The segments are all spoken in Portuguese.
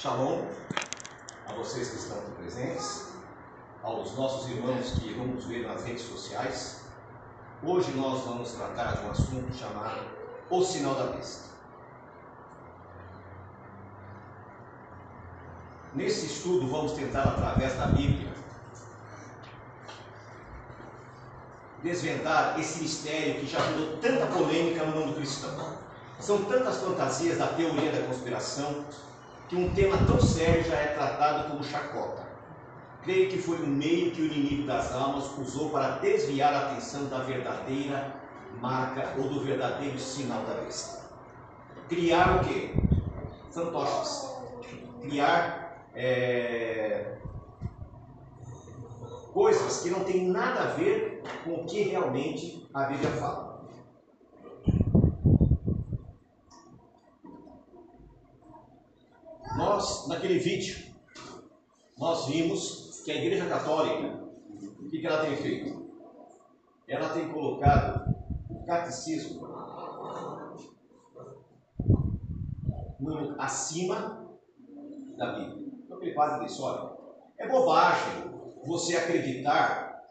Shalom a vocês que estão aqui presentes, aos nossos irmãos que vão nos ver nas redes sociais. Hoje nós vamos tratar de um assunto chamado o sinal da besta. Nesse estudo vamos tentar através da Bíblia desvendar esse mistério que já gerou tanta polêmica no mundo cristão. São tantas fantasias da teoria da conspiração que um tema tão sério já é tratado como chacota. Creio que foi um meio que o inimigo das almas usou para desviar a atenção da verdadeira marca ou do verdadeiro sinal da besta. Criar o quê? Fantoches. Criar é, coisas que não têm nada a ver com o que realmente a Bíblia fala. Nós, naquele vídeo, nós vimos que a Igreja Católica, o que, ela tem feito? Ela tem colocado o catecismo acima da Bíblia. Então, quase disse: olha, é bobagem você acreditar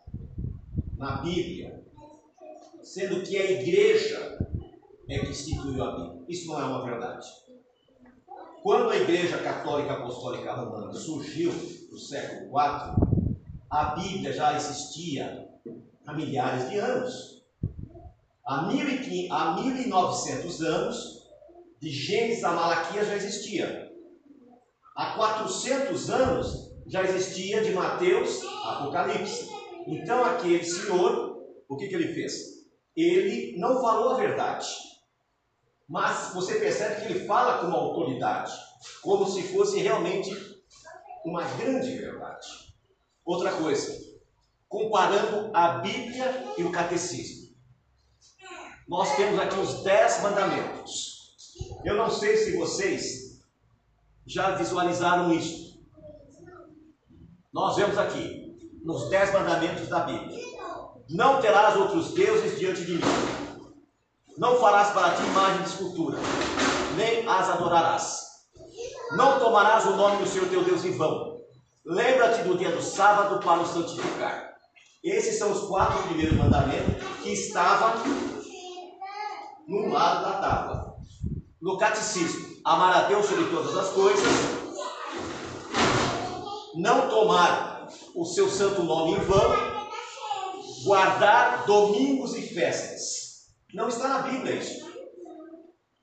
na Bíblia, sendo que a igreja é que instituiu a Bíblia. Isso não é uma verdade. Quando a Igreja Católica Apostólica Romana surgiu no século IV, a Bíblia já existia há milhares de anos. Há, 1900 anos, de Gênesis a Malaquias já existia. Há 400 anos já existia de Mateus Apocalipse. Então aquele senhor, o que, que ele fez? Ele não falou a verdade. Mas você percebe que ele fala com uma autoridade, como se fosse realmente uma grande verdade. Outra coisa, comparando a Bíblia e o catecismo. Nós temos aqui os dez mandamentos. Eu não sei se vocês já visualizaram isso. Nós vemos aqui, nos dez mandamentos da Bíblia: Não terás outros deuses diante de mim. Não farás para ti imagem de escultura, nem as adorarás. Não tomarás o nome do Senhor teu Deus em vão. Lembra-te do dia do sábado para o santificar. Esses são os quatro primeiros mandamentos que estavam no lado da tábua. No catecismo, amar a Deus sobre todas as coisas, não tomar o seu santo nome em vão, guardar domingos e festas não está na Bíblia isso.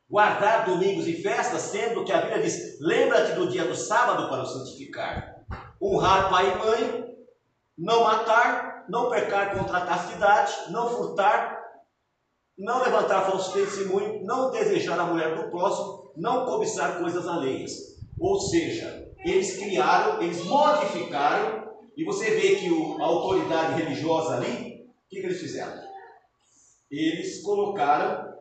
Guardar domingos e festas, sendo que a Bíblia diz: lembra-te do dia do sábado para o santificar. Honrar pai e mãe, não matar, não pecar contra a castidade, não furtar, não levantar falso testemunho, não desejar a mulher do próximo, não cobiçar coisas alheias. Ou seja, eles criaram, eles modificaram, e você vê que o, a autoridade religiosa ali, o que, que eles fizeram? Eles colocaram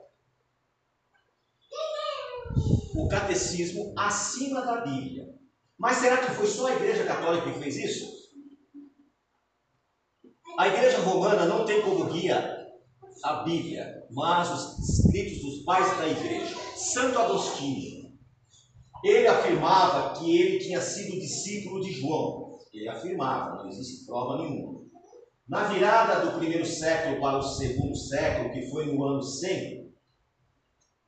o catecismo acima da Bíblia. Mas será que foi só a Igreja Católica que fez isso? A Igreja Romana não tem como guia a Bíblia, mas os escritos dos pais da Igreja. Santo Agostinho, ele afirmava que ele tinha sido discípulo de João. Ele afirmava, não existe prova nenhuma. Na virada do primeiro século para o segundo século, que foi no ano 100,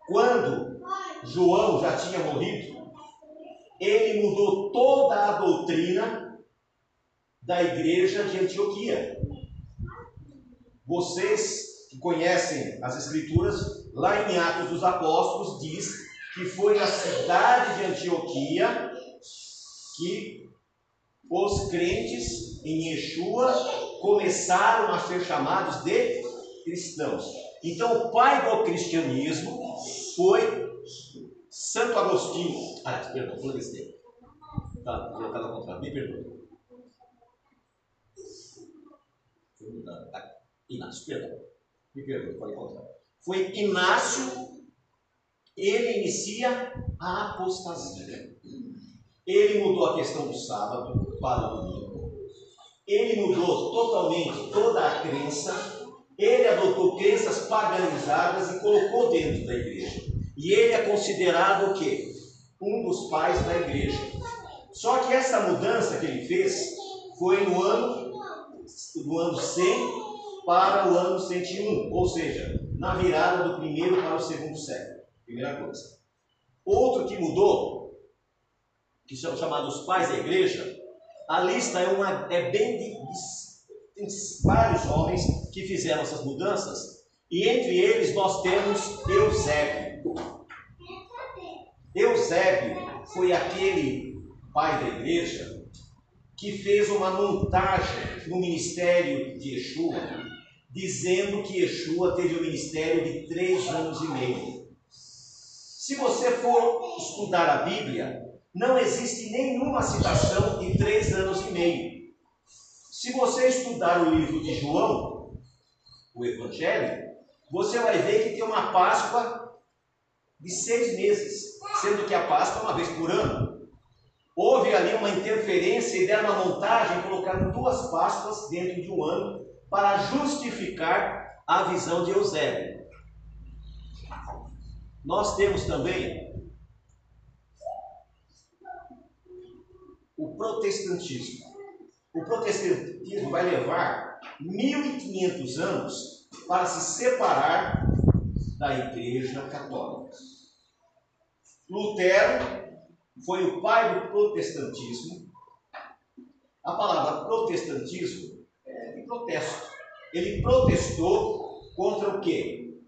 quando João já tinha morrido, ele mudou toda a doutrina da igreja de Antioquia. Vocês que conhecem as Escrituras, lá em Atos dos Apóstolos, diz que foi na cidade de Antioquia que os crentes em Yeshua começaram a ser chamados de cristãos. Então, o pai do cristianismo foi Santo Agostinho. Ah, perdão, falei besteira. Tá, colocado ao contrário, me perdoe. Tá. Inácio, perdão. Me perdoe, falei contrário. Foi Inácio, ele inicia a apostasia. Ele mudou a questão do sábado para o domingo ele mudou totalmente toda a crença, ele adotou crenças paganizadas e colocou dentro da igreja. E ele é considerado o quê? um dos pais da igreja. Só que essa mudança que ele fez foi no ano, do ano 100 para o ano 101, ou seja, na virada do primeiro para o segundo século. Primeira coisa. Outro que mudou, que são chamados pais da igreja, a lista é, uma, é bem de, tem vários homens que fizeram essas mudanças, e entre eles nós temos Eusébio. Eusébio foi aquele pai da igreja que fez uma montagem no ministério de Yeshua, dizendo que Yeshua teve um ministério de três anos e meio. Se você for estudar a Bíblia, não existe nenhuma citação de três anos e meio. Se você estudar o livro de João, o Evangelho, você vai ver que tem uma Páscoa de seis meses, sendo que a Páscoa é uma vez por ano. Houve ali uma interferência e deram uma montagem, colocando duas Páscoas dentro de um ano para justificar a visão de Eusébio. Nós temos também o protestantismo. O protestantismo vai levar 1500 anos para se separar da Igreja Católica. Lutero foi o pai do protestantismo. A palavra protestantismo é de protesto. Ele protestou contra o quê?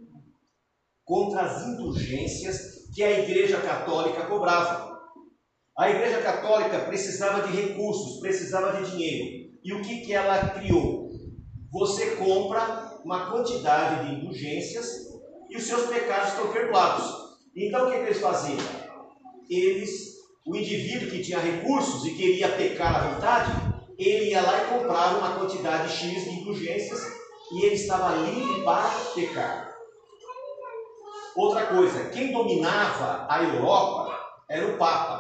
Contra as indulgências que a Igreja Católica cobrava. A Igreja Católica precisava de recursos, precisava de dinheiro. E o que, que ela criou? Você compra uma quantidade de indulgências e os seus pecados estão perdoados. Então o que, que eles faziam? Eles, o indivíduo que tinha recursos e queria pecar à vontade, ele ia lá e comprava uma quantidade X de indulgências e ele estava livre para pecar. Outra coisa, quem dominava a Europa era o Papa.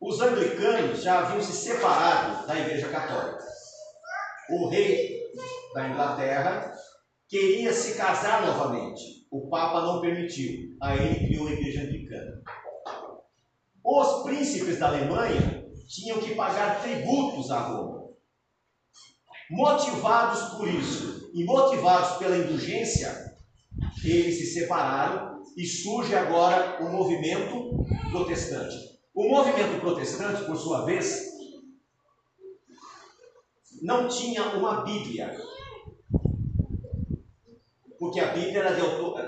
Os anglicanos já haviam se separado da Igreja Católica. O rei da Inglaterra queria se casar novamente. O Papa não permitiu. Aí ele criou a Igreja Anglicana. Os príncipes da Alemanha tinham que pagar tributos a Roma. Motivados por isso e motivados pela indulgência, eles se separaram e surge agora o movimento protestante. O movimento protestante, por sua vez, não tinha uma Bíblia. Porque a Bíblia era de, autor,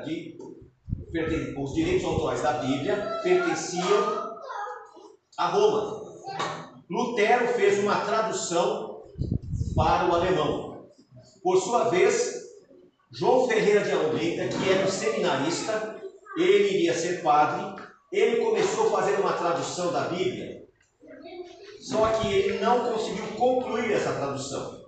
os direitos autorais da Bíblia pertenciam a Roma. Lutero fez uma tradução para o alemão. Por sua vez, João Ferreira de Almeida, que era um seminarista, ele iria ser padre, ele começou fazer uma tradução da Bíblia, só que ele não conseguiu concluir essa tradução.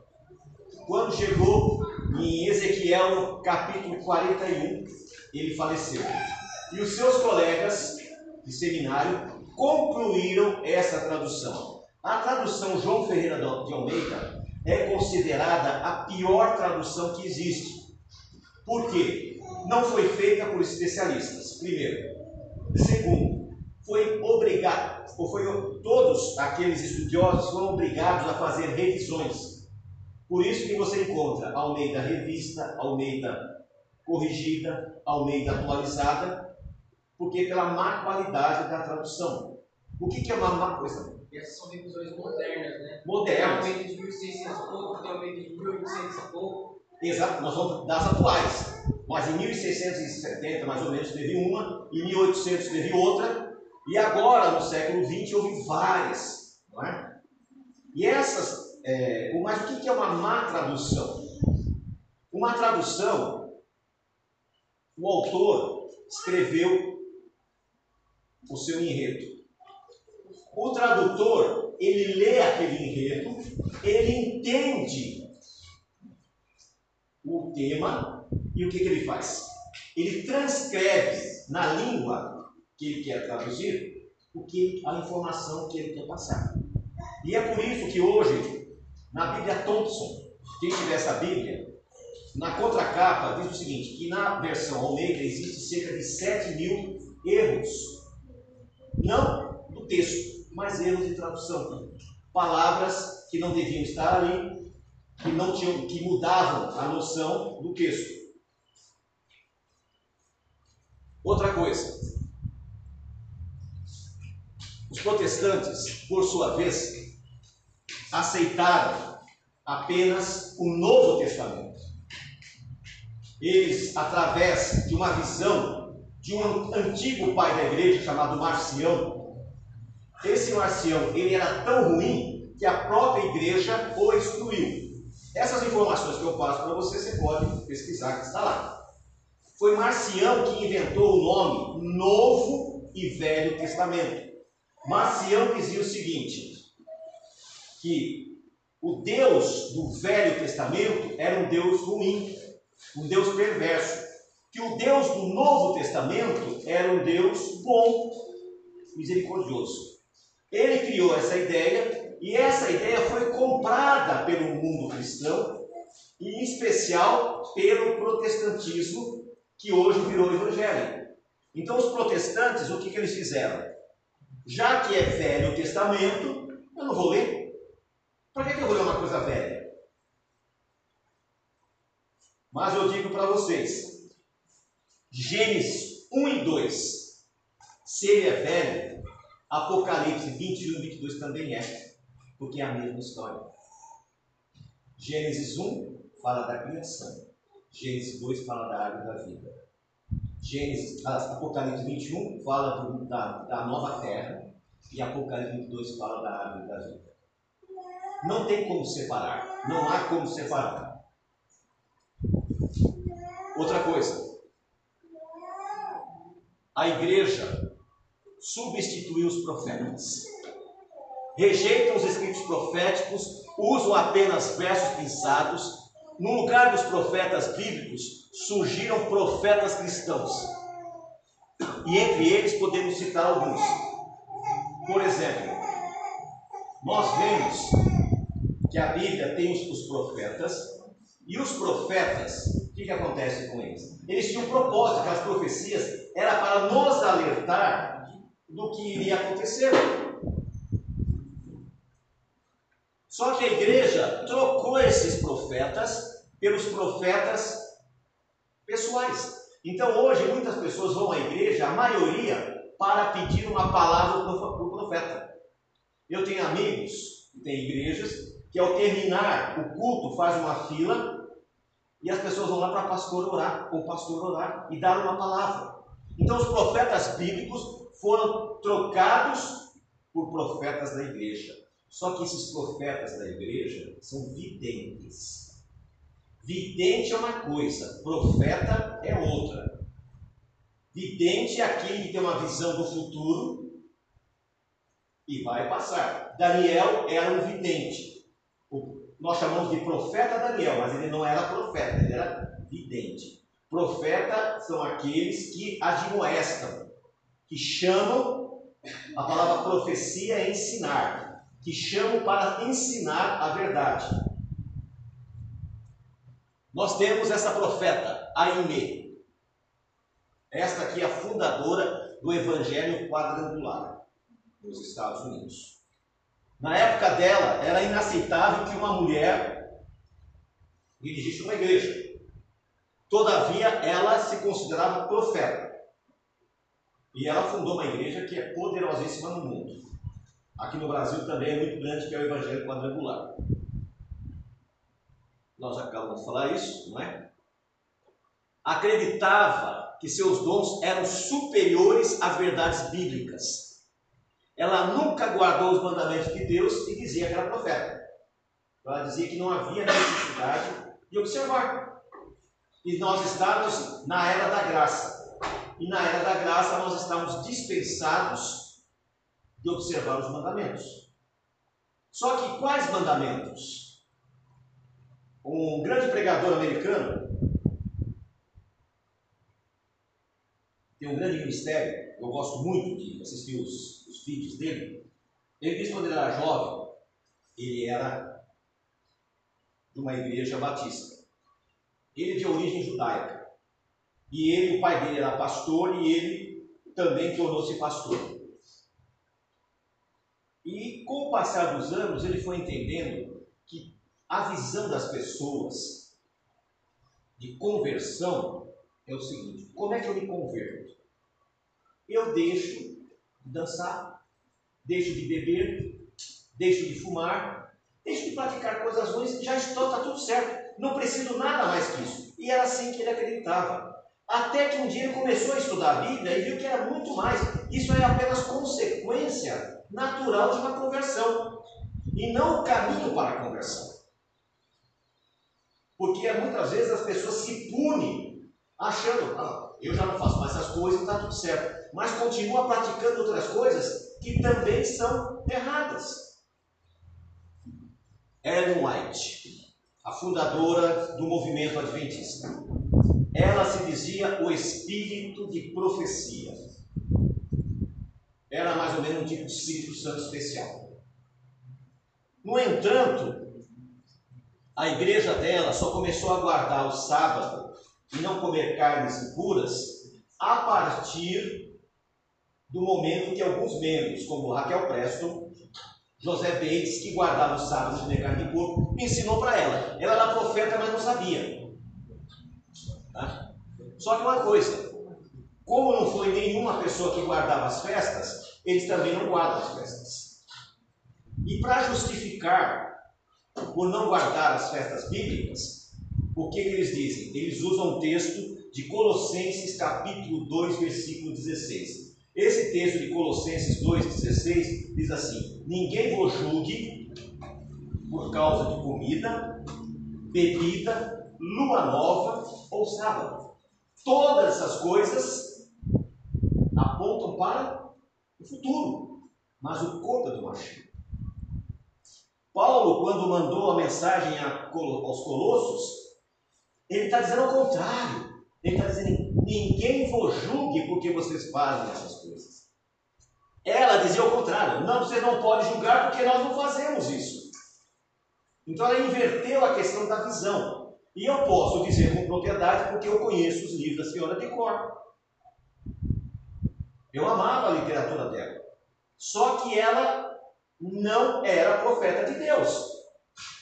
Quando chegou em Ezequiel, no capítulo 41, ele faleceu. E os seus colegas de seminário concluíram essa tradução. A tradução João Ferreira de Almeida é considerada a pior tradução que existe. Por quê? Não foi feita por especialistas. Primeiro, Segundo, foi obrigado, ou foi todos aqueles estudiosos foram obrigados a fazer revisões. Por isso que você encontra Almeida revista, Almeida corrigida, Almeida atualizada, porque pela má qualidade da tradução. O que, que é uma má coisa? Essas são revisões modernas, né? Modernas. Tem Almeida de 1600 e pouco, tem Almeida de 1800 e pouco. Exato, nós vamos das atuais. Mas em 1670, mais ou menos, teve uma, em 1800 teve outra, e agora, no século XX, houve várias. Não é? E essas, é, mas o que é uma má tradução? Uma tradução, o autor escreveu o seu enredo. O tradutor, ele lê aquele enredo, ele entende o tema e o que, que ele faz? Ele transcreve na língua que ele quer traduzir o que a informação que ele quer passar. E é por isso que hoje, na Bíblia Thompson, quem tiver essa Bíblia, na contracapa diz o seguinte, que na versão Almeida existe cerca de 7 mil erros do texto, mas erros de tradução. Palavras que não deviam estar ali, que não tinham, que mudavam a noção do texto. Outra coisa, os protestantes, por sua vez, aceitaram apenas o Novo Testamento. Eles, através de uma visão de um antigo pai da igreja chamado Marcião, esse Marcião ele era tão ruim que a própria igreja o excluiu. Essas informações que eu passo para você, você pode pesquisar que está lá. Foi Marcião que inventou o nome Novo e Velho Testamento. Marcião dizia o seguinte: que o Deus do Velho Testamento era um Deus ruim, um Deus perverso. Que o Deus do Novo Testamento era um Deus bom, misericordioso. Ele criou essa ideia e essa ideia foi comprada pelo mundo cristão e, em especial, pelo protestantismo, que hoje virou evangelho. Então, os protestantes, o que, que eles fizeram? Já que é Velho Testamento, eu não vou ler. Para que, que eu vou ler uma coisa velha? Mas eu digo para vocês, Gênesis 1 e 2, se ele é velho, Apocalipse 21 e 22 também é, porque é a mesma história. Gênesis 1 fala da criação, Gênesis 2 fala da água da vida. Gênesis, ah, Apocalipse 21 fala do, da, da nova terra e Apocalipse 22 fala da árvore da vida. Não tem como separar, não há como separar. Outra coisa, a igreja substituiu os profetas. Rejeitam os escritos proféticos, usam apenas versos pensados. No lugar dos profetas bíblicos, surgiram profetas cristãos. E entre eles podemos citar alguns. Por exemplo, nós vemos que a Bíblia tem os, profetas, e os profetas, o que, que acontece com eles? Eles tinham um propósito, aquelas profecias era para nos alertar do que iria acontecer. Só que a igreja trocou esses profetas pelos profetas pessoais. Então hoje muitas pessoas vão à igreja, a maioria, para pedir uma palavra para o profeta. Eu tenho amigos que têm igrejas que ao terminar o culto faz uma fila e as pessoas vão lá para o pastor orar, ou pastor orar e dar uma palavra. Então os profetas bíblicos foram trocados por profetas da igreja. Só que esses profetas da igreja são videntes. Vidente é uma coisa, profeta é outra. Vidente é aquele que tem uma visão do futuro e vai passar. Daniel era um vidente. Nós chamamos de profeta Daniel, mas ele não era profeta, ele era vidente. Profeta são aqueles que admoestam, que chamam, a palavra profecia é ensinar, que chamam para ensinar a verdade. Nós temos essa profeta, Aimee. Esta aqui é a fundadora do Evangelho Quadrangular nos Estados Unidos. Na época dela, era inaceitável que uma mulher dirigisse uma igreja. Todavia, ela se considerava profeta. E ela fundou uma igreja que é poderosíssima no mundo. Aqui no Brasil também é muito grande, que é o Evangelho Quadrangular. Nós acabamos de falar isso, não é? Acreditava que seus dons eram superiores às verdades bíblicas. Ela nunca guardou os mandamentos de Deus e dizia que era profeta. Ela dizia que não havia necessidade de observar. E nós estamos na era da graça. E na era da graça nós estamos dispensados de observar os mandamentos. Só que quais mandamentos? um grande pregador americano, tem um grande ministério, eu gosto muito de assistir os, os vídeos dele. Ele disse quando ele era jovem, ele era de uma igreja batista. Ele é de origem judaica. E ele, o pai dele era pastor e ele também tornou-se pastor. E com o passar dos anos, ele foi entendendo que a visão das pessoas de conversão é o seguinte: como é que eu me converto? Eu deixo de dançar, deixo de beber, deixo de fumar, deixo de praticar coisas ruins, já estou, está tudo certo, não preciso nada mais que isso. E era assim que ele acreditava. Até que um dia ele começou a estudar a Bíblia e viu que era muito mais. Isso é apenas consequência natural de uma conversão e não o caminho para a conversão. Porque muitas vezes as pessoas se punem achando, ah, eu já não faço mais essas coisas, está tudo certo. Mas continua praticando outras coisas que também são erradas. Ellen White, a fundadora do movimento adventista. Ela se dizia o espírito de profecia. Era mais ou menos um tipo de Espírito Santo especial. No entanto, a igreja dela só começou a guardar o sábado e não comer carnes impuras a partir do momento que alguns membros, como Raquel Preston, José Bates, que guardava o sábado de carne de porco, ensinou para ela. Ela era profeta, mas não sabia. Só que uma coisa, como não foi nenhuma pessoa que guardava as festas, eles também não guardam as festas. E para justificar por não guardar as festas bíblicas, o que, que eles dizem? Eles usam um texto de Colossenses capítulo 2, versículo 16. Esse texto de Colossenses 2,16 diz assim: Ninguém vos julgue por causa de comida, bebida, lua nova ou sábado. Todas essas coisas apontam para o futuro, mas o corpo é do Mashiach. Paulo, quando mandou a mensagem aos Colossos, ele está dizendo ao contrário. Ele está dizendo: ninguém vos julgue porque vocês fazem essas coisas. Ela dizia ao contrário: não, vocês não podem julgar porque nós não fazemos isso. Então ela inverteu a questão da visão. E eu posso dizer com propriedade porque eu conheço os livros da senhora de cor. Eu amava a literatura dela. Só que ela não era profeta de Deus.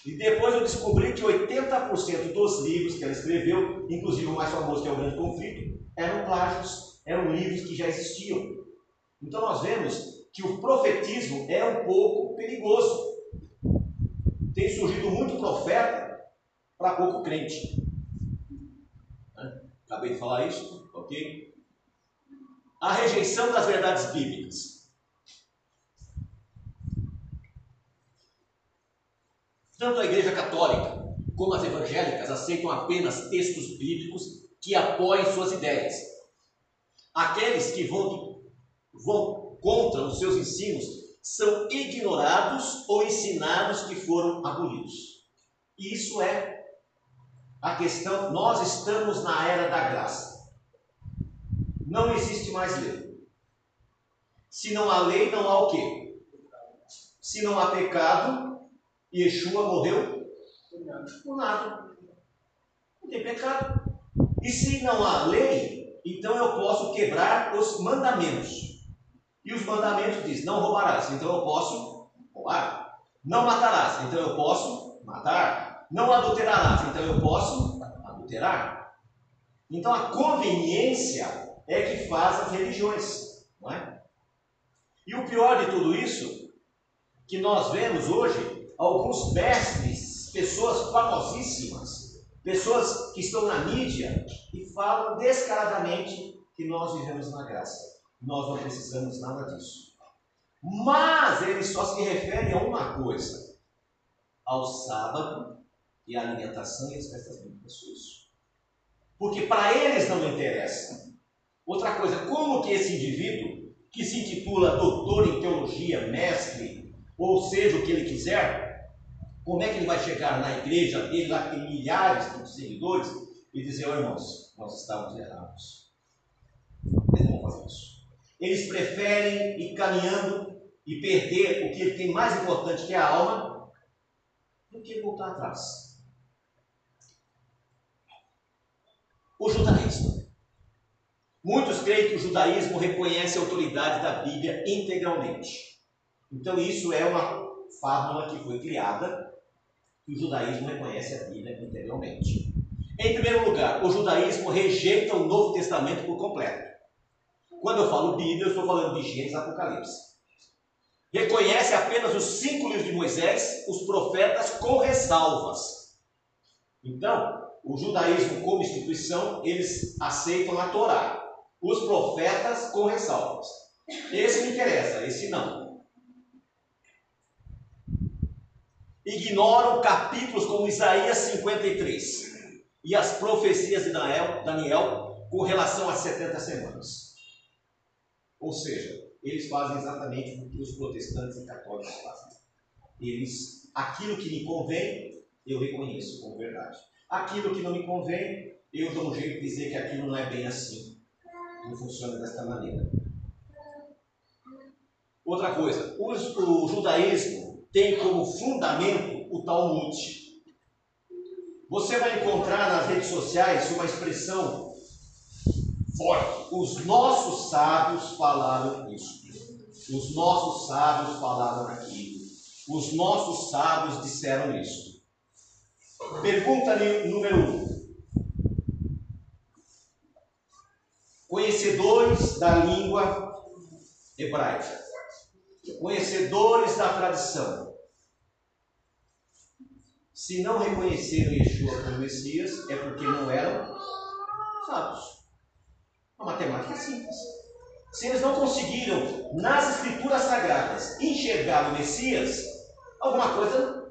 E depois eu descobri que 80% dos livros que ela escreveu, inclusive o mais famoso que é o Grande Conflito, eram plágios, eram livros que já existiam. Então nós vemos que o profetismo é um pouco perigoso. Tem surgido muito profeta para pouco crente. Acabei de falar isso, ok? A rejeição das verdades bíblicas. Tanto a Igreja Católica como as evangélicas aceitam apenas textos bíblicos que apoiem suas ideias. Aqueles que vão, vão contra os seus ensinos são ignorados ou ensinados que foram abolidos. Isso é a questão, nós estamos na era da graça. Não existe mais lei. Se não há lei, não há o quê? Se não há pecado, Yeshua morreu por nada. Não tem pecado. E se não há lei, então eu posso quebrar os mandamentos. E os mandamentos dizem: não roubarás, então eu posso roubar. Não matarás, então eu posso matar. Não adulterarás, então eu posso adulterar. Então a conveniência é que faz as religiões, não é? E o pior de tudo isso, que nós vemos hoje alguns mestres, pessoas famosíssimas, pessoas que estão na mídia e falam descaradamente que nós vivemos na graça. Nós não precisamos nada disso. Mas eles só se referem a uma coisa: ao sábado e a alimentação e as festas bíblicas. Isso. Porque para eles não interessa. Outra coisa, como que esse indivíduo, que se intitula doutor em teologia, mestre, ou seja o que ele quiser, como é que ele vai chegar na igreja dele, lá que tem milhares de seguidores, e dizer, oh, irmãos, nós estávamos errados. Eles não vão fazer isso. Eles preferem ir caminhando e perder o que tem mais importante, que é a alma, do que voltar atrás. O judaísmo. Muitos creem que o judaísmo reconhece a autoridade da Bíblia integralmente. Então isso é uma fórmula que foi criada que o judaísmo reconhece a Bíblia interiormente. Em primeiro lugar, o judaísmo rejeita o Novo Testamento por completo. Quando eu falo Bíblia, eu estou falando de Gênesis e Apocalipse. Reconhece apenas os cinco livros de Moisés, os profetas com ressalvas. Então, o judaísmo como instituição, eles aceitam a Torá. Os profetas com ressalvas. Esse me interessa, esse não. Ignoram capítulos como Isaías 53 e as profecias de Daniel, Daniel com relação às 70 semanas. Ou seja, eles fazem exatamente o que os protestantes e católicos fazem. Eles, aquilo que me convém, eu reconheço como verdade. Aquilo que não me convém, eu dou um jeito de dizer que aquilo não é bem assim. Não funciona desta maneira. Outra coisa, o, judaísmo tem como fundamento o Talmud. Você vai encontrar nas redes sociais uma expressão forte. Os nossos sábios falaram isso. Os nossos sábios falaram aquilo. Os nossos sábios disseram isso. Pergunta número um. Conhecedores da língua hebraica, conhecedores da tradição, se não reconheceram Yeshua como Messias, é porque não eram sábios. A matemática é simples. Se eles não conseguiram, nas escrituras sagradas, enxergar o Messias, alguma coisa,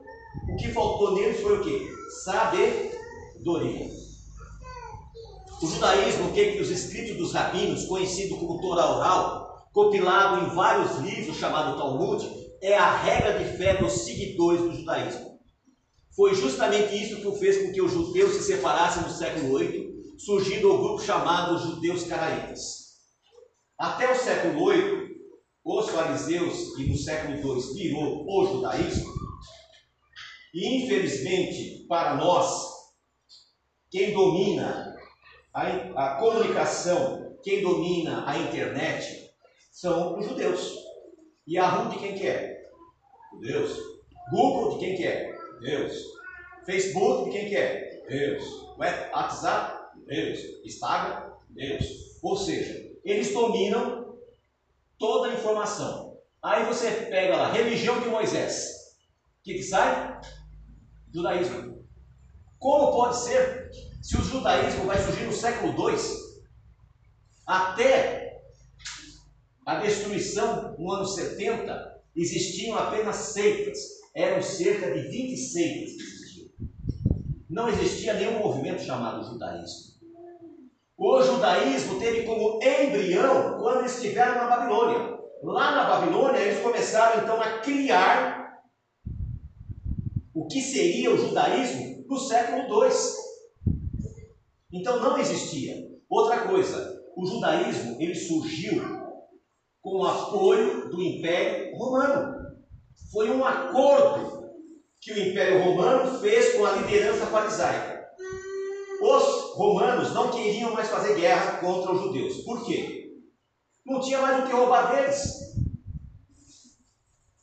o que faltou neles foi o quê? Sabedoria. O judaísmo, o que, que os escritos dos rabinos, conhecido como Torá oral, compilado em vários livros chamado Talmud, é a regra de fé dos seguidores do judaísmo. Foi justamente isso que fez com que os judeus se separassem no século VIII, surgindo o grupo chamado Judeus Caraítas. Até o século VIII, os fariseus, e no século II virou o judaísmo, e infelizmente para nós, quem domina a, a comunicação, quem domina a internet, são os judeus. E a Yahoo de quem que é? Deus. Google de quem que é? Deus. Facebook de quem que é? Deus. WhatsApp? Deus. Instagram? Deus. Ou seja, eles dominam toda a informação. Aí você pega lá, religião de Moisés. O que, que sai? Judaísmo. Como pode ser se o judaísmo vai surgir no século II? Até a destruição no ano 70, existiam apenas seitas. Eram cerca de 20 seitas que existiam. Não existia nenhum movimento chamado judaísmo. O judaísmo teve como embrião quando estiveram na Babilônia. Lá na Babilônia, eles começaram então a criar o que seria o judaísmo no século II. Então não existia. Outra coisa, o judaísmo ele surgiu com o apoio do Império Romano. Foi um acordo que o Império Romano fez com a liderança farisaica. Os romanos não queriam mais fazer guerra contra os judeus. Por quê? Não tinha mais o que roubar deles.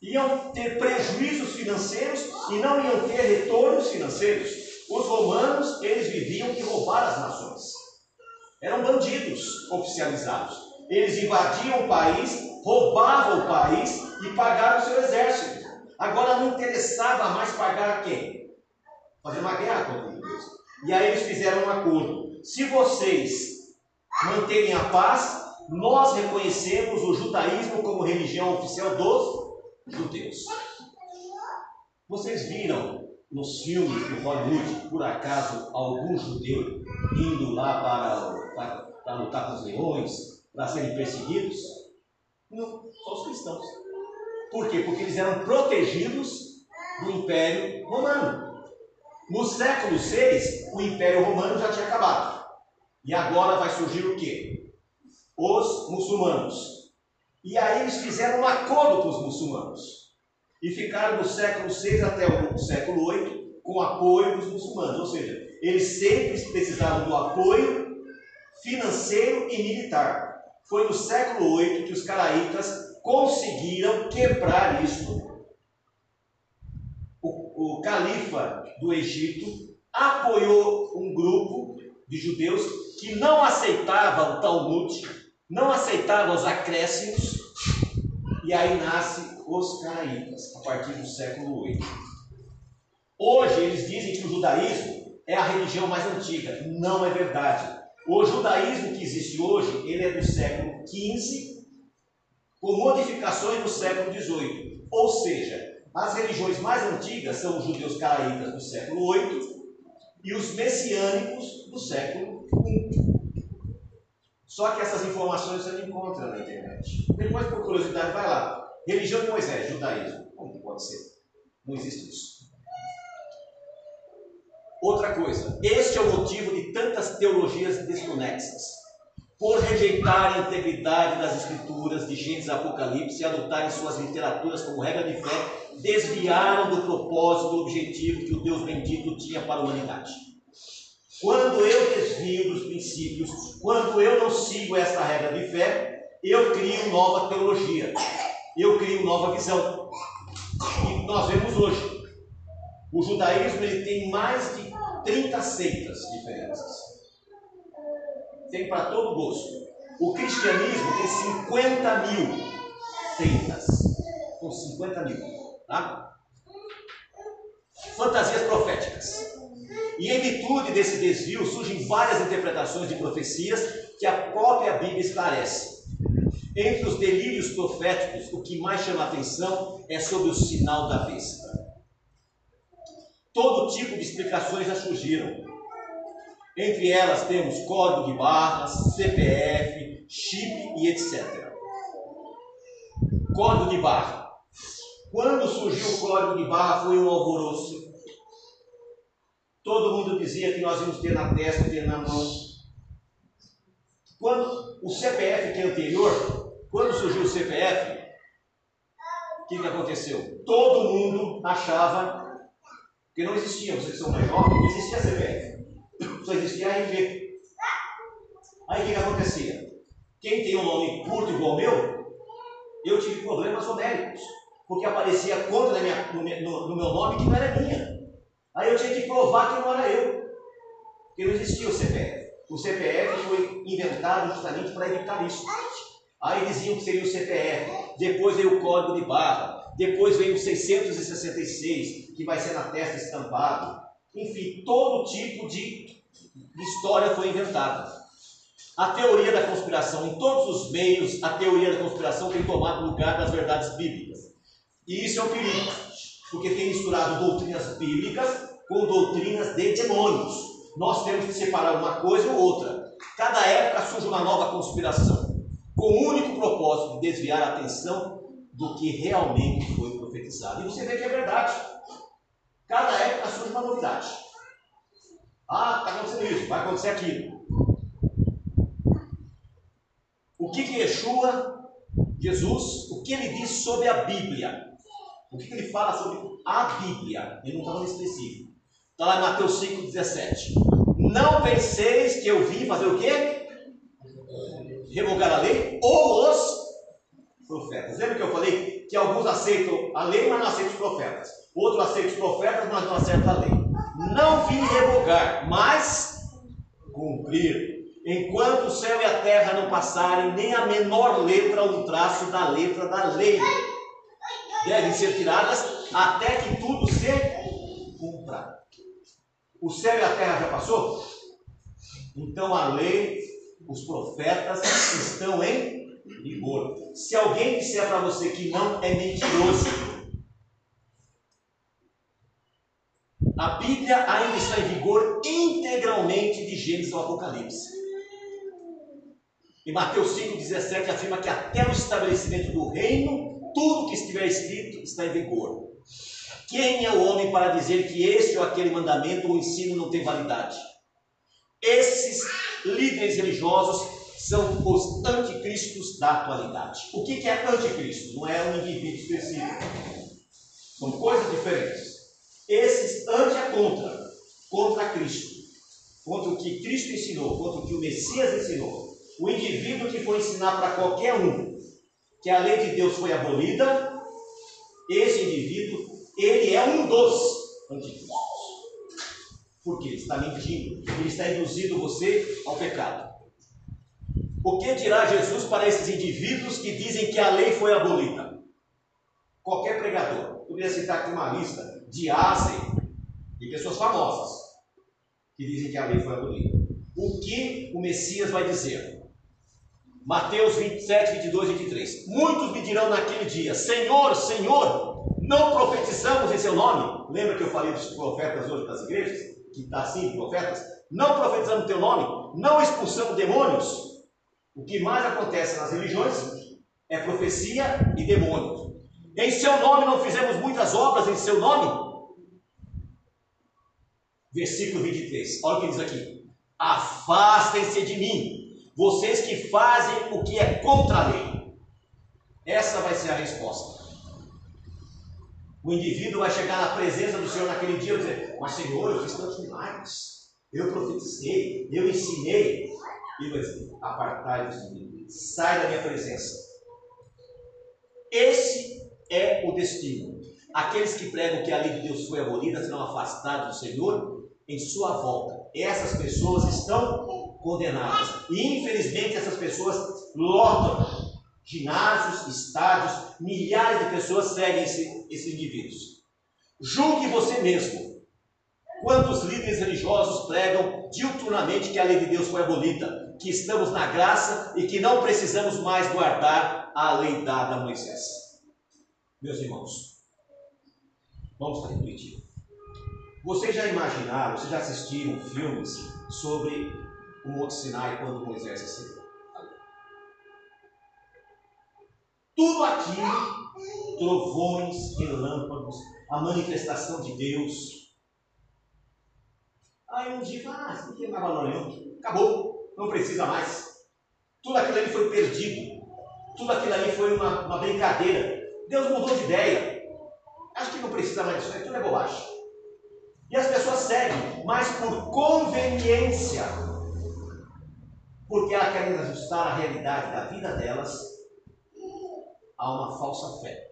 Iam ter prejuízos financeiros e não iam ter retornos financeiros. Os romanos, eles viviam de roubar as nações. Eram bandidos oficializados. Eles invadiam o país, roubavam o país e pagaram o seu exército. Agora não interessava mais pagar quem? Fazer uma guerra contra os judeus. E aí eles fizeram um acordo. Se vocês manterem a paz, nós reconhecemos o judaísmo como religião oficial dos judeus. Vocês viram nos filmes do Hollywood, por acaso, algum judeu indo lá para, para, para lutar com os leões, para serem perseguidos? Não, só os cristãos. Por quê? Porque eles eram protegidos do Império Romano. No século VI, o Império Romano já tinha acabado. E agora vai surgir o quê? Os muçulmanos. E aí eles fizeram um acordo com os muçulmanos. E ficaram do século VI até o século VIII com apoio dos muçulmanos. Ou seja, eles sempre precisavam do apoio financeiro e militar. Foi no século VIII que os caraítas conseguiram quebrar isso. O, o califa do Egito apoiou um grupo de judeus que não aceitava o Talmud, não aceitava os acréscimos, e aí nasce os caraítas, a partir do século 8. Hoje eles dizem que o judaísmo é a religião mais antiga. Não é verdade. O judaísmo que existe hoje, ele é do século XV, com modificações do século XVIII. Ou seja, as religiões mais antigas são os judeus caraítas do século VIII e os messiânicos do século. Só que essas informações você não encontra na internet. Depois, por curiosidade, vai lá. Religião de Moisés, judaísmo. Como que pode ser? Não existe isso. Outra coisa, este é o motivo de tantas teologias desconexas. Por rejeitar a integridade das escrituras de Gênesis Apocalipse e adotarem suas literaturas como regra de fé, desviaram do propósito, do objetivo que o Deus bendito tinha para a humanidade. Quando eu desvio dos princípios, quando eu não sigo essa regra de fé, eu crio nova teologia, eu crio nova visão. E nós vemos hoje, o judaísmo ele tem mais de 30 seitas diferentes. Tem para todo gosto. O cristianismo tem 50 mil seitas. Com 50 mil. Tá? Fantasias proféticas. E em virtude desse desvio surgem várias interpretações de profecias que a própria Bíblia esclarece. Entre os delírios proféticos, o que mais chama a atenção é sobre o sinal da besta. Todo tipo de explicações já surgiram. Entre elas temos código de barras, CPF, chip e etc. Código de barra. Quando surgiu o código de barra foi um alvoroço. Todo mundo dizia que nós íamos ter na testa, ter na mão. Quando o CPF que é anterior, quando surgiu o CPF, o que, que aconteceu? Todo mundo achava porque não existia, vocês são mais jovens, não existia CPF. Só existia RG. Aí o que, que acontecia? Quem tem um nome curto igual meu, eu tive problemas homéricos. Porque aparecia conta no, meu nome que não era minha. Aí eu tinha que provar que não era eu. Porque não existia o CPF. O CPF foi inventado justamente para evitar isso. Aí diziam que seria o CPF. Depois veio o código de barra. Depois veio o 666, que vai ser na testa estampado. Enfim, todo tipo de história foi inventada. A teoria da conspiração, em todos os meios, a teoria da conspiração tem tomado lugar das verdades bíblicas. E isso é um perigo, porque tem misturado doutrinas bíblicas com doutrinas de demônios. Nós temos que separar uma coisa ou outra. Cada época surge uma nova conspiração, com o único propósito de desviar a atenção do que realmente foi profetizado. E você vê que é verdade. Cada época surge uma novidade. Ah, está acontecendo isso, vai acontecer aquilo. O que que Yeshua, Jesus, o que ele diz sobre a Bíblia? O que, que ele fala sobre a Bíblia? Ele não está falando específico. Está lá em Mateus 5,17. Não penseis que eu vim fazer o quê? Revogar a lei ou os profetas. Lembra que eu falei que alguns aceitam a lei, mas não aceitam os profetas. Outros aceitam os profetas, mas não aceitam a lei. Não vim revogar, mas cumprir. Enquanto o céu e a terra não passarem, nem a menor letra ou um traço da letra da lei devem ser tiradas até que tudo se cumpra. O céu e a terra já passou? Então a lei, os profetas estão em vigor. Se alguém disser para você que não, é mentiroso. A Bíblia ainda está em vigor integralmente de Gênesis ao Apocalipse. E Mateus 5,17 afirma que até o estabelecimento do reino, tudo que estiver escrito está em vigor. Quem é o homem para dizer que este ou aquele mandamento ou ensino não tem validade? Esses líderes religiosos são os anticristos da atualidade. O que é anticristo? Não é um indivíduo específico. São coisas diferentes. Esses anti é contra, contra Cristo, contra o que Cristo ensinou, contra o que o Messias ensinou. O indivíduo que for ensinar para qualquer um que a lei de Deus foi abolida, esse indivíduo, ele é um dos anticristos. Porque ele está mentindo, ele está induzindo você ao pecado. O que dirá Jesus para esses indivíduos que dizem que a lei foi abolida? Qualquer pregador, poderia citar aqui uma lista de Asen, de pessoas famosas, que dizem que a lei foi abolida. O que o Messias vai dizer? Mateus 27, 22 e 23. Muitos me dirão naquele dia: Senhor, Senhor, não profetizamos em seu nome? Lembra que eu falei dos profetas hoje das igrejas? Que está assim, profetas? Não profetizamos teu nome? Não expulsamos demônios? O que mais acontece nas religiões é profecia e demônios. Em seu nome não fizemos muitas obras em seu nome? Versículo 23. Olha o que diz aqui: Afastem-se de mim, vocês que fazem o que é contra a lei. Essa vai ser a resposta. O indivíduo vai chegar na presença do Senhor naquele dia e dizer: Mas Senhor, eu fiz tantos milagres, eu profetizei, eu ensinei. E vai dizer: Apartai-vos de mim, sai da minha presença. Esse é o destino. Aqueles que pregam que a lei de Deus foi abolida serão afastados do Senhor em sua volta. Essas pessoas estão condenadas. E infelizmente essas pessoas lotam ginásios, estádios, milhares de pessoas seguem esse, esses indivíduos. Julgue você mesmo. Quantos líderes religiosos pregam diuturnamente que a lei de Deus foi abolida, que estamos na graça e que não precisamos mais guardar a lei dada a Moisés? Meus irmãos, vamos refletir. Vocês já imaginaram, vocês já assistiram filmes sobre o Monte Sinai quando Moisés recebeu? Tudo aquilo, trovões, relâmpagos, a manifestação de Deus. Aí um dia, ah, não mais valor nenhum, acabou, não precisa mais. Tudo aquilo ali foi perdido, tudo aquilo ali foi uma, uma brincadeira. Deus mudou de ideia. Acho que não precisa mais disso, tudo é bobagem. E as pessoas seguem, mas por conveniência, porque elas querem ajustar a realidade da vida delas a uma falsa fé.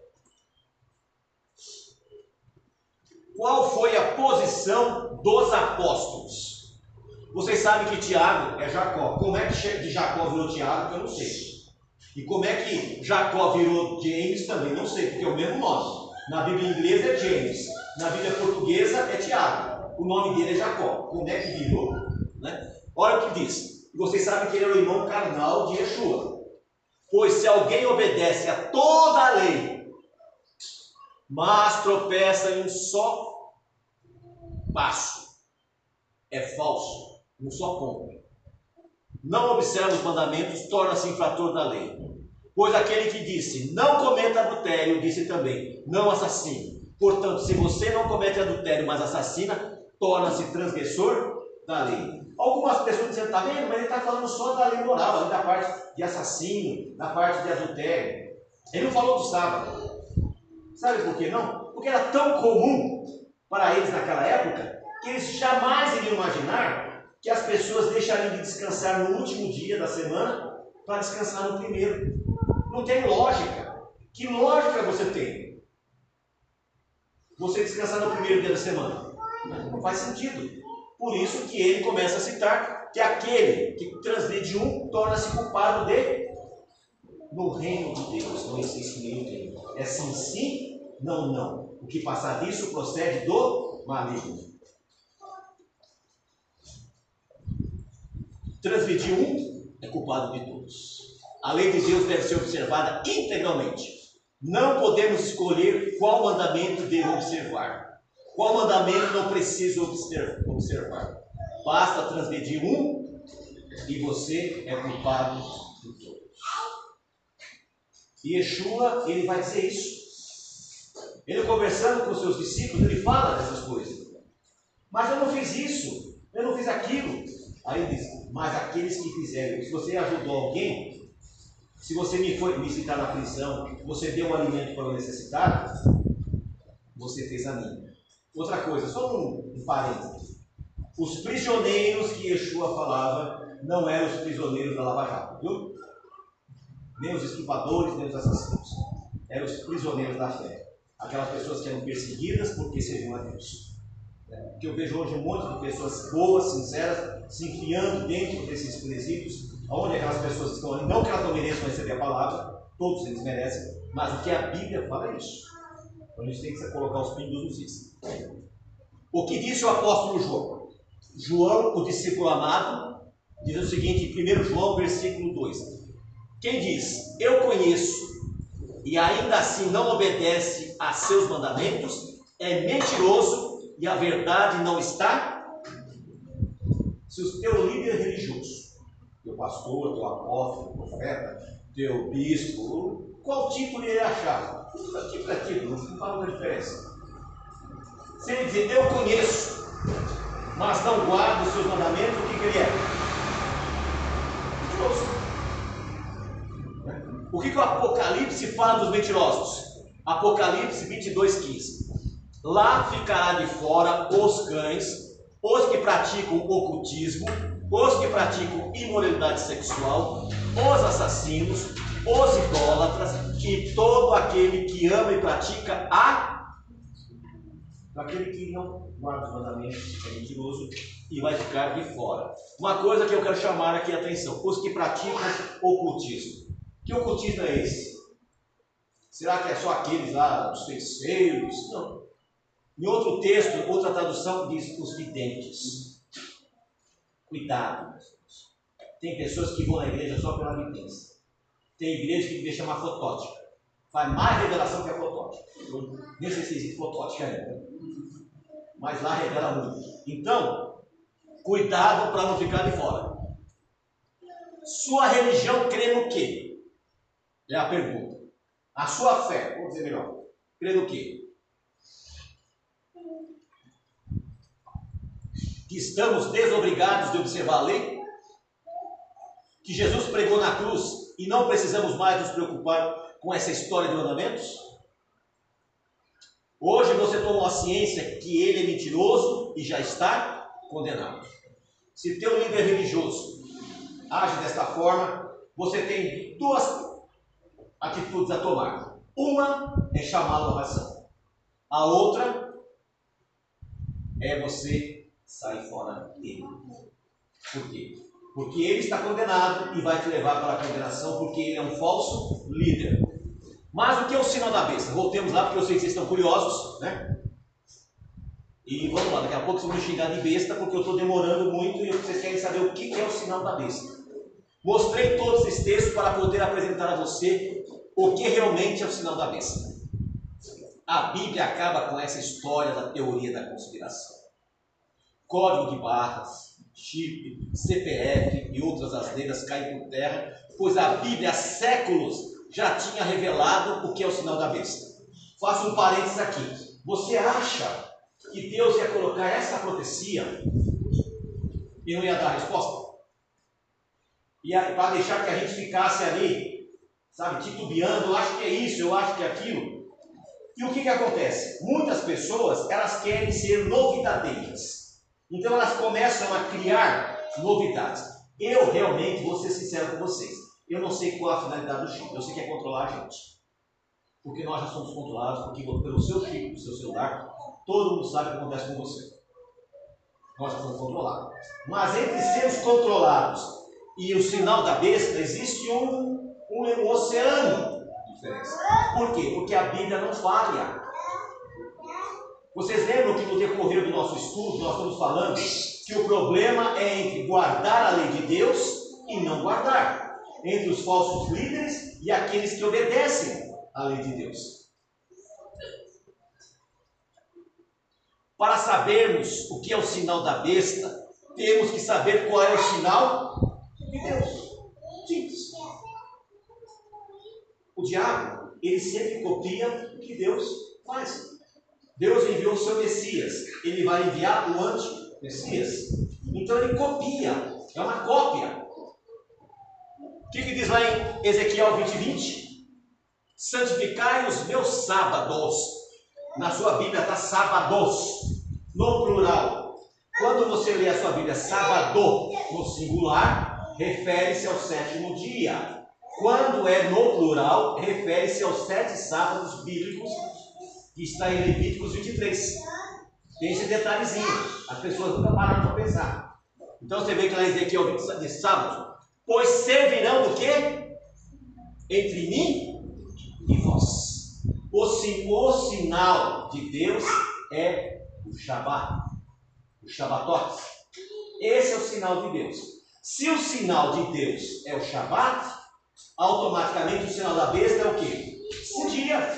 Qual foi a posição dos apóstolos? Vocês sabem que Tiago é Jacó. Como é que de Jacó virou Tiago? Eu não sei. E como é que Jacó virou James? Também não sei, porque é o mesmo nome. Na Bíblia inglesa é James. Na Bíblia portuguesa é Tiago. O nome dele é Jacó. Como é que virou? Né? Olha o que diz. Vocês sabem que ele é o irmão carnal de Yeshua. Pois se alguém obedece a toda a lei, mas tropeça em um só passo, é falso, um só ponto. Não observa os mandamentos, torna-se infrator da lei. Pois aquele que disse, não cometa adultério, disse também, não assassine. Portanto, se você não comete adultério, mas assassina, torna-se transgressor da lei. Algumas pessoas dizem, está vendo? Mas ele está falando só da lei moral, ali da parte de assassino, da parte de adultério. Ele não falou do sábado. Sabe por que não? Porque era tão comum para eles naquela época que eles jamais iriam imaginar que as pessoas deixariam de descansar no último dia da semana para descansar no primeiro. Não tem lógica. Que lógica você tem? você descansar no primeiro dia da semana. Não faz sentido. Por isso que ele começa a citar que aquele que transgride um torna-se culpado de no reino de Deus. Não existe nenhum reino. É sim, sim, não, não. O que passar disso procede do maligno. Transgredir um é culpado de todos. A lei de Deus deve ser observada integralmente. Não podemos escolher qual mandamento devo observar. Qual mandamento não preciso observar. Basta transgredir um e você é culpado de todos. E Yeshua, ele vai dizer isso. Ele conversando com os seus discípulos, ele fala dessas coisas. Mas eu não fiz isso, eu não fiz aquilo. Aí ele diz, mas aqueles que fizeram, se você ajudou alguém, se você me foi me citar na prisão, você deu um alimento para o necessitado, você fez a mim. Outra coisa, só um, um parênteses. Os prisioneiros que Yeshua falava não eram os prisioneiros da Lava Jato, viu? nem os estupradores, nem os assassinos. Eram os prisioneiros da fé. Aquelas pessoas que eram perseguidas porque serviam a Deus. Porque eu vejo hoje um monte de pessoas boas, sinceras, se enfiando dentro desses presídios, onde aquelas pessoas estão ali, não que elas não mereçam receber a palavra, todos eles merecem, mas o que a Bíblia fala é isso. Então a gente tem que colocar os pingos nos is. O que disse o apóstolo João? João, o discípulo amado, diz o seguinte em 1 João, versículo 2: Quem diz, Eu conheço, e ainda assim não obedece a seus mandamentos, é mentiroso e a verdade não está. Se o teu líder religioso, teu pastor, teu apóstolo, profeta, teu bispo, qual título ele achar? Título é título, não faz uma diferença. Se ele dizer, eu conheço, mas não guardo os seus mandamentos, o que, que ele é? Mentiroso. O que, que o Apocalipse fala dos mentirosos? Apocalipse 22, 15. Lá ficará de fora os cães, os que praticam ocultismo, os que praticam imoralidade sexual, os assassinos, os idólatras e todo aquele que ama e pratica a aquele que não guarda os mandamentos é mentiroso e vai ficar de fora. Uma coisa que eu quero chamar aqui a atenção: os que praticam ocultismo. Que ocultismo é esse? Será que é só aqueles lá, os feiticeiros? Não. Em outro texto, outra tradução diz os videntes. Cuidado. Tem pessoas que vão na igreja só pela vidência. Tem igreja que devia chamar fotótica. Faz mais revelação que a fotótica. Eu nem sei se existe fotótica ainda. Mas lá revela muito. Então, cuidado para não ficar de fora. Sua religião crê no quê? É a pergunta. A sua fé, vamos dizer melhor, crê no quê? Que estamos desobrigados de observar a lei? Que Jesus pregou na cruz e não precisamos mais nos preocupar com essa história de mandamentos? Hoje você tomou a ciência que ele é mentiroso e já está condenado. Se teu líder religioso age desta forma, você tem duas atitudes a tomar. Uma é chamá-lo à razão. A outra é você sair fora dele. Por quê? Porque ele está condenado e vai te levar para a condenação porque ele é um falso líder. Mas o que é o sinal da besta? Voltemos lá porque eu sei que vocês estão curiosos, né? E vamos lá, daqui a pouco vocês vão me xingar de besta porque eu estou demorando muito e vocês querem saber o que é o sinal da besta. Mostrei todos esses textos para poder apresentar a você o que realmente é o sinal da besta? A Bíblia acaba com essa história da teoria da conspiração. Código de barras, chip, CPF e outras asneiras caem por terra, pois a Bíblia há séculos já tinha revelado o que é o sinal da besta. Faço um parênteses aqui. Você acha que Deus ia colocar essa profecia e não ia dar resposta? E para deixar que a gente ficasse ali sabe, titubeando, eu acho que é isso, eu acho que é aquilo. E o que, que acontece? Muitas pessoas, elas querem ser novidadeiras. Então elas começam a criar novidades. Eu realmente vou ser sincero com vocês. Eu não sei qual a finalidade do chip. Eu sei que é controlar a gente. Porque nós já somos controlados, porque pelo seu chip, pelo seu celular, todo mundo sabe o que acontece com você. Nós já somos controlados. Mas entre sermos controlados e o sinal da besta, existe um um oceano de diferença. Por quê? Porque a Bíblia não falha. Vocês lembram que no decorrer do nosso estudo nós estamos falando que o problema é entre guardar a lei de Deus e não guardar, entre os falsos líderes e aqueles que obedecem à lei de Deus. Para sabermos o que é o sinal da besta, temos que saber qual é o sinal de Deus. O diabo, ele sempre copia o que Deus faz. Deus enviou o seu Messias, ele vai enviar o anti-Messias. Então ele copia, é uma cópia. O que, que diz lá em Ezequiel 20, 20? Santificai os meus sábados. Na sua Bíblia está sábados, no plural. Quando você lê a sua Bíblia sábado no singular, refere-se ao sétimo dia. Quando é no plural, refere-se aos sete sábados bíblicos que está em Levíticos 23. Tem esse detalhezinho. As pessoas nunca pararam para pensar. Então você vê que lá em Ezequiel de sábado, pois servirão do quê? Entre mim e vós. O, o sinal de Deus é o Shabat, o Shabatotes. Esse é o sinal de Deus. Se o sinal de Deus é o Shabat, automaticamente o sinal da besta é o quê? O dia.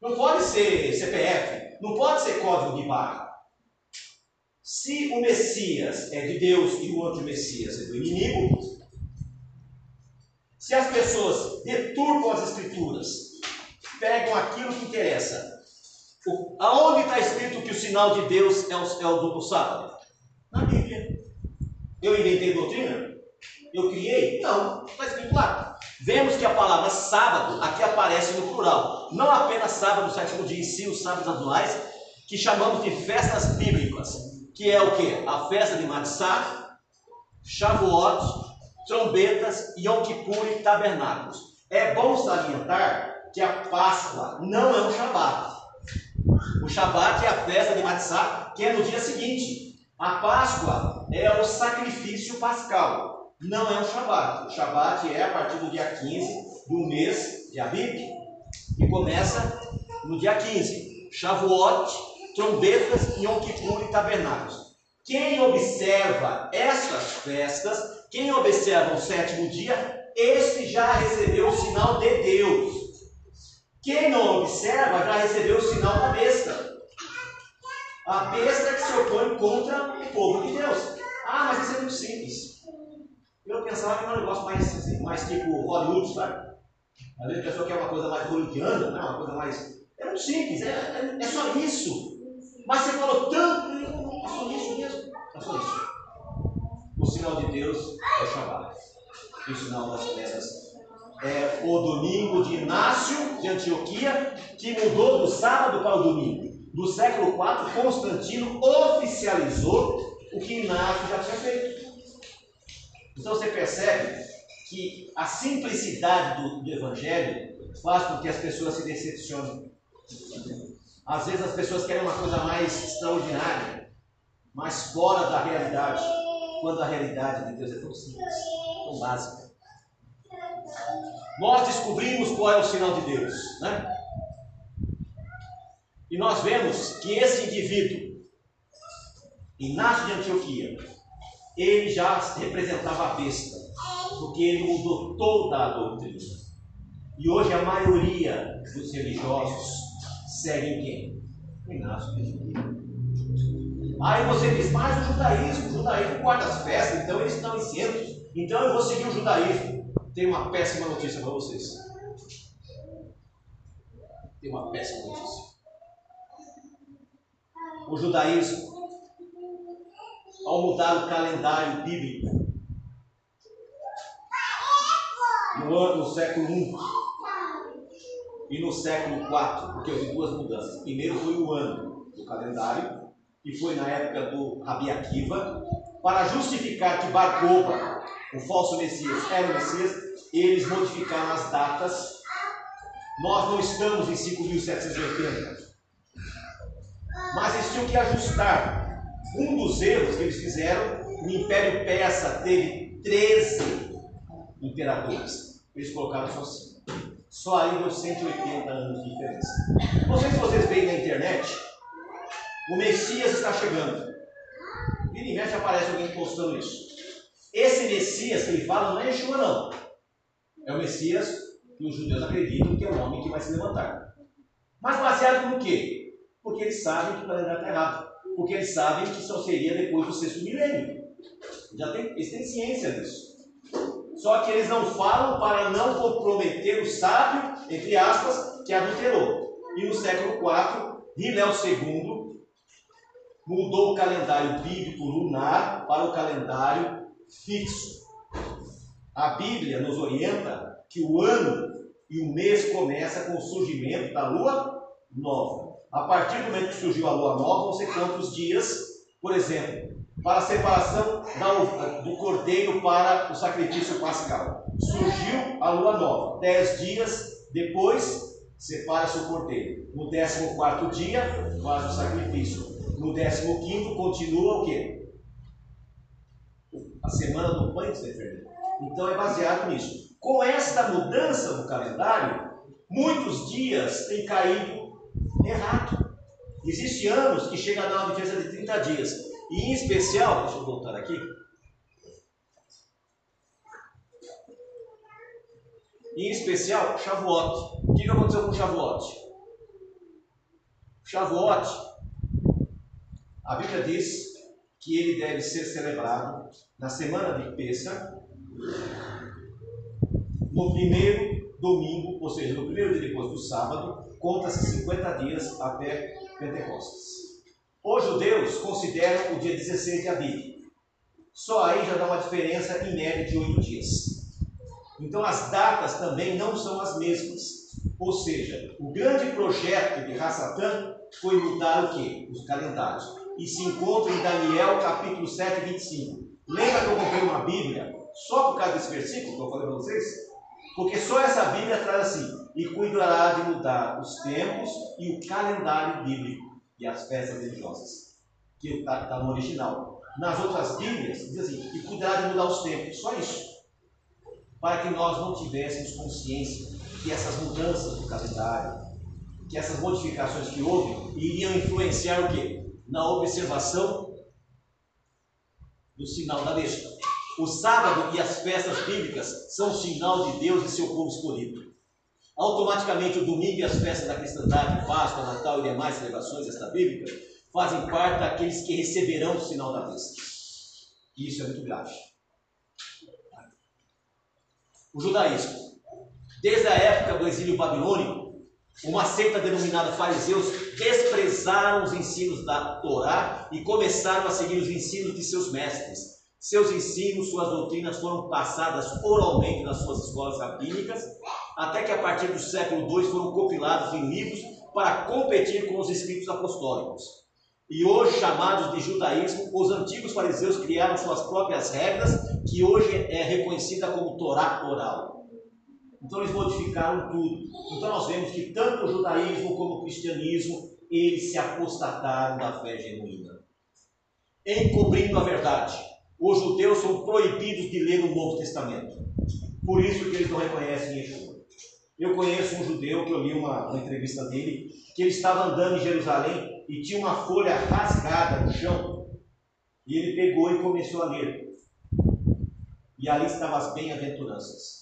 Não pode ser CPF, não pode ser código de barra. Se o Messias é de Deus e o anti-Messias é do inimigo, se as pessoas deturpam as escrituras, pegam aquilo que interessa, aonde está escrito que o sinal de Deus é o, é o do sábado? Na Bíblia. Eu inventei doutrina? Eu criei? Não, está escrito lá. Vemos que a palavra sábado aqui aparece no plural. Não apenas sábado, sétimo dia em si, os sábados anuais, que chamamos de festas bíblicas, que é o que? A festa de Matzah, Shavuot, trombetas, Yom Kippur e tabernáculos. É bom salientar que a Páscoa não é um Shabat. O Shabat é a festa de Matzah, que é no dia seguinte. A Páscoa é o sacrifício pascal não é um Shabat. O Shabat é a partir do dia 15 do mês de Abib, que começa no dia 15. Shavuot, trombetas, Yom Kippur e tabernáculos. Quem observa estas festas, quem observa o sétimo dia, este já recebeu o sinal de Deus. Quem não observa já recebeu o sinal da besta. A besta que se opõe contra o povo de Deus. Ah, mas isso é muito simples. Eu pensava que era um negócio mais, assim, mais tipo Hollywood, sabe? Às vezes a pessoa quer uma coisa mais hollywoodiana, né? uma coisa mais. É muito simples, é, é, é só isso. Mas você falou tanto, é só isso mesmo. É só isso. O sinal de Deus é o Shabbat. E o sinal das festas é o domingo de Inácio de Antioquia, que mudou do sábado para o domingo. Do século IV, Constantino oficializou o que Inácio já tinha feito. Então você percebe que a simplicidade do, do Evangelho faz com que as pessoas se decepcionem. Às vezes as pessoas querem uma coisa mais extraordinária, mais fora da realidade, quando a realidade de Deus é tão simples, tão básica. Nós descobrimos qual é o sinal de Deus, né? E nós vemos que esse indivíduo, Inácio de Antioquia, ele já representava a besta, porque ele mudou toda a doutrina. E hoje a maioria dos religiosos seguem quem? Inácio Aí você diz, mas o judaísmo, o judaísmo guarda as festas, então eles estão isentos, então eu vou seguir o judaísmo. Tem uma péssima notícia para vocês. Tem uma péssima notícia. O judaísmo ao mudar o calendário bíblico. No ano no século I e no século IV, porque houve duas mudanças. Primeiro foi o ano do calendário, que foi na época do Rabi Akiva, para justificar que Barcoba, o falso Messias, era o Messias, eles modificaram as datas. Nós não estamos em 5.780, mas eles tinham que ajustar um dos erros que eles fizeram, o Império Persa teve 13 imperadores. Eles colocaram só 5. Só aí deu 180 anos de diferença. Não sei se vocês veem na internet, o Messias está chegando. Vira e mexe aparece alguém postando isso. Esse Messias que ele fala não é Yeshua, não. É o Messias que os judeus acreditam que é o homem que vai se levantar. Mas baseado no quê? Porque eles sabem que o calendário está errado porque eles sabem que só seria depois do sexto milênio. Já tem, eles têm ciência disso. Só que eles não falam para não comprometer o sábio, entre aspas, que adulterou. E no século IV, Hilel II mudou o calendário bíblico lunar para o calendário fixo. A Bíblia nos orienta que o ano e o mês começa com o surgimento da lua nova. A partir do momento que surgiu a lua nova, você conta os dias, por exemplo, para a separação do cordeiro para o sacrifício pascal. Surgiu a lua nova. Dez dias depois, separa-se o cordeiro. No décimo quarto dia, faz o sacrifício. No décimo quinto, continua o quê? A semana do pão sem fermento. Então é baseado nisso. Com esta mudança no calendário, muitos dias têm caído errado. Existem anos que chega a dar uma diferença de 30 dias. E em especial, deixa eu voltar aqui. Em especial, Shavuot. O que aconteceu com Shavuot? Shavuot, a Bíblia diz que ele deve ser celebrado na semana de Pêssar, no primeiro domingo, ou seja, no primeiro dia depois do sábado, conta-se 50 dias até Pentecostes. Os judeus consideram o dia 16 de Aviv. Só aí já dá uma diferença em média de oito dias. Então as datas também não são as mesmas. Ou seja, o grande projeto de Hassatan foi mudar o que? Os calendários. E se encontra em Daniel capítulo 7, 25. Lembra que eu comprei uma Bíblia só por causa desse versículo que eu falei para vocês? Porque só essa Bíblia traz assim: e cuidará de mudar os tempos e o calendário bíblico e as festas religiosas, que está tá no original. Nas outras Bíblias, diz assim: e cuidar de mudar os tempos, só isso. Para que nós não tivéssemos consciência que essas mudanças do calendário, que essas modificações que houve, iriam influenciar o quê? Na observação do sinal da besta. O sábado e as festas bíblicas são sinal de Deus e seu povo escolhido. Automaticamente, o domingo e as festas da cristandade, Páscoa, Natal e demais celebrações bíblica fazem parte daqueles que receberão o sinal da besta. E isso é muito grave. O judaísmo. Desde a época do exílio babilônico, uma seita denominada fariseus desprezaram os ensinos da Torá e começaram a seguir os ensinos de seus mestres. Seus ensinos, suas doutrinas foram passadas oralmente nas suas escolas rabínicas até que a partir do século II foram compilados em livros para competir com os escritos apostólicos. E hoje, chamados de judaísmo, os antigos fariseus criaram suas próprias regras, que hoje é reconhecida como Torá oral. Então eles modificaram tudo. Então nós vemos que tanto o judaísmo como o cristianismo, eles se apostataram da fé genuína. Encobrindo a verdade. Os judeus são proibidos de ler o Novo Testamento. Por isso que eles não reconhecem Yeshua. Eu conheço um judeu que eu li uma, uma entrevista dele, que ele estava andando em Jerusalém e tinha uma folha rasgada no chão. E ele pegou e começou a ler. E ali estavam as bem-aventuranças.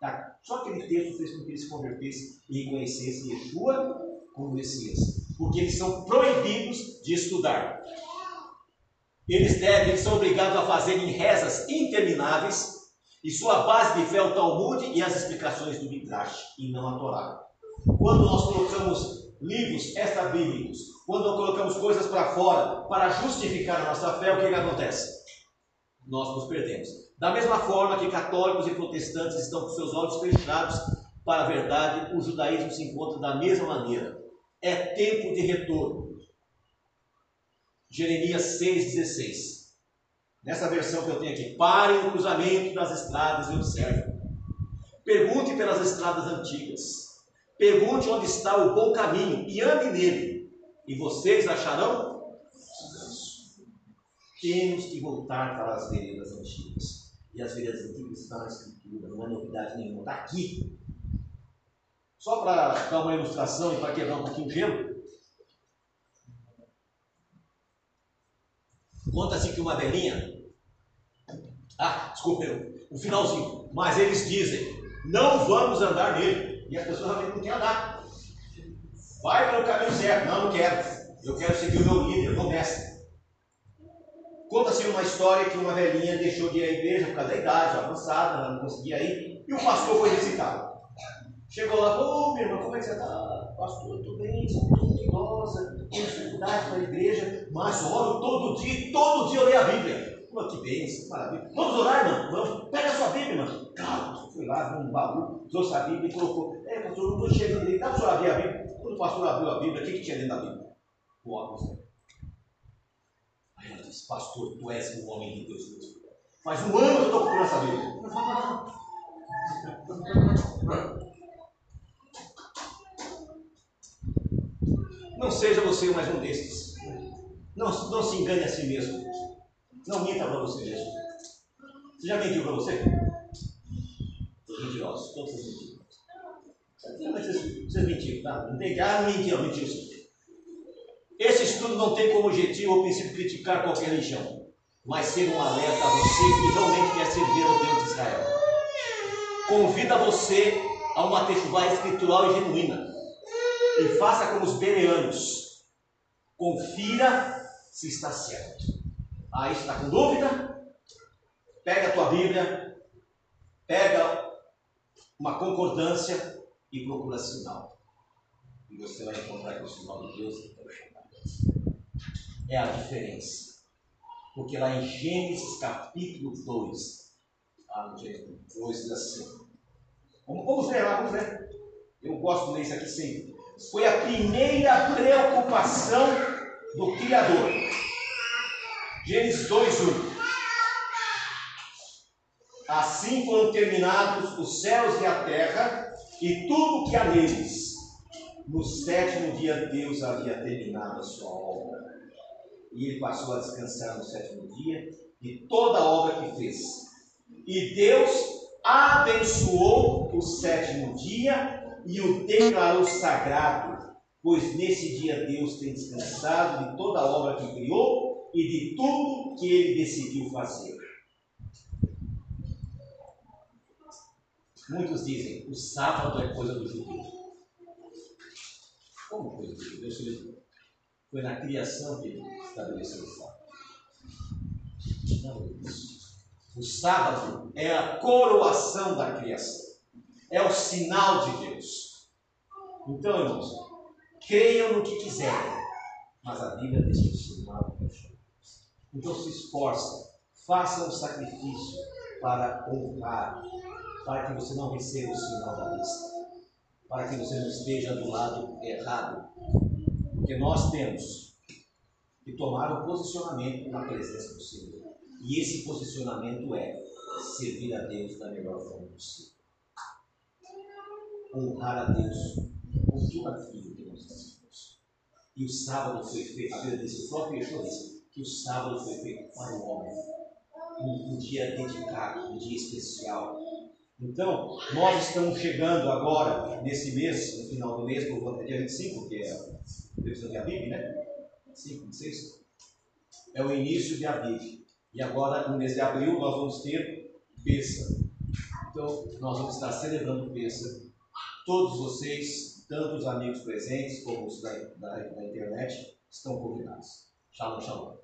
Tá? Só aquele texto fez com que ele se convertesse e reconhecesse Yeshua como Messias. Porque eles são proibidos de estudar. Eles devem, são obrigados a fazerem rezas intermináveis e sua base de fé é o Talmud e as explicações do Midrash, e não a Torá. Quando nós colocamos livros extra-bíblicos, quando nós colocamos coisas para fora para justificar a nossa fé, o que, que acontece? Nós nos perdemos. Da mesma forma que católicos e protestantes estão com seus olhos fechados para a verdade, o judaísmo se encontra da mesma maneira. É tempo de retorno. Jeremias 6,16. Nessa versão que eu tenho aqui, pare no cruzamento das estradas e observe. Pergunte pelas estradas antigas. Pergunte onde está o bom caminho e ande nele. E vocês acharão descanso. Temos que voltar para as veredas antigas. E as veredas antigas estão na Escritura, não é novidade nenhuma. Está aqui. Só para dar uma ilustração e para quebrar um pouquinho o gelo. Conta-se que uma velhinha ah, desculpe, o finalzinho. Mas eles dizem: não vamos andar nele. E as pessoas realmente não querem andar. Vai pelo caminho certo. Não, não quero. Eu quero seguir o meu líder, o meu mestre. Conta-se uma história que uma velhinha deixou de ir à igreja por causa da idade avançada, ela não conseguia ir, e o pastor foi visitá-la. Chegou lá, ô oh, minha irmã, como é que você está? Eu estou bem, sou muito idosa, tenho dificuldade para a igreja, mas oro todo dia, todo dia eu leio a Bíblia. Pô, que bênção, maravilha. Vamos orar, irmão? Vamos. Pega a sua Bíblia, irmão. Claro, foi lá, viu um baú, trouxe a Bíblia e colocou. É, pastor, não estou chegando ali. Dá para o senhor abrir a Bíblia? Quando o pastor abriu a Bíblia, o que, que tinha dentro da Bíblia? O óculos. Aí ela disse, pastor, tu és um homem de Deus. Faz um ano que eu estou procurando essa Bíblia. Não seja você mais um destes. Não, não se engane a si mesmo. Não minta para você mesmo. Você já mentiu para você? Os mentirosos, todos vocês mentiram. Vocês, vocês mentiram, tá? Tem ah, mentiu, mentiu sim. Esse estudo não tem como objetivo ou princípio criticar qualquer religião, mas ser um alerta a você que realmente quer servir ao Deus de Israel. Convida você a uma techuvá escritural e genuína. E faça como os bereanos. Confira se está certo. Aí está com dúvida? Pega a tua Bíblia, pega uma concordância e procura sinal. E você vai encontrar que o sinal de Deus é a diferença. Porque lá em Gênesis capítulo 2, ah, Gênesis 2 diz assim. Vamos, vamos ver lá, vamos ver. Eu gosto de ler isso aqui sempre. Foi a primeira preocupação do Criador. Gênesis 2, 1. Assim foram terminados os céus e a terra e tudo que há neles. No sétimo dia Deus havia terminado a sua obra. E ele passou a descansar no sétimo dia de toda a obra que fez. E Deus abençoou o sétimo dia e o declarou sagrado, pois nesse dia Deus tem descansado de toda a obra que criou e de tudo que ele decidiu fazer. Muitos dizem, o sábado é coisa do judeu. Como coisa do judeu? Foi na criação que ele estabeleceu o sábado. Não é isso. O sábado é a coroação da criação. É o sinal de Deus. Então, irmãos, creiam no que quiserem, mas a Bíblia que o sinal Então se esforcem, façam o sacrifício para honrar para que você não receba o sinal da lista, para que você não esteja do lado errado, porque nós temos que tomar um posicionamento na presença do Senhor, e esse posicionamento é servir a Deus da melhor forma possível, honrar a Deus com tudo aquilo que nós temos. E o sábado foi feito, a Bíblia diz, o próprio Yeshua diz, que o sábado foi feito para o homem, um, um dia dedicado, um dia especial, então, nós estamos chegando agora, nesse mês, no final do mês, por dia 25, que é a previsão de Aviv, né? 5, 26. É o início de Aviv. E agora, no mês de abril, nós vamos ter Pessa. Então, nós vamos estar celebrando Pessa. Todos vocês, tanto os amigos presentes como os da, da, da internet, estão convidados. Shalom, shalom.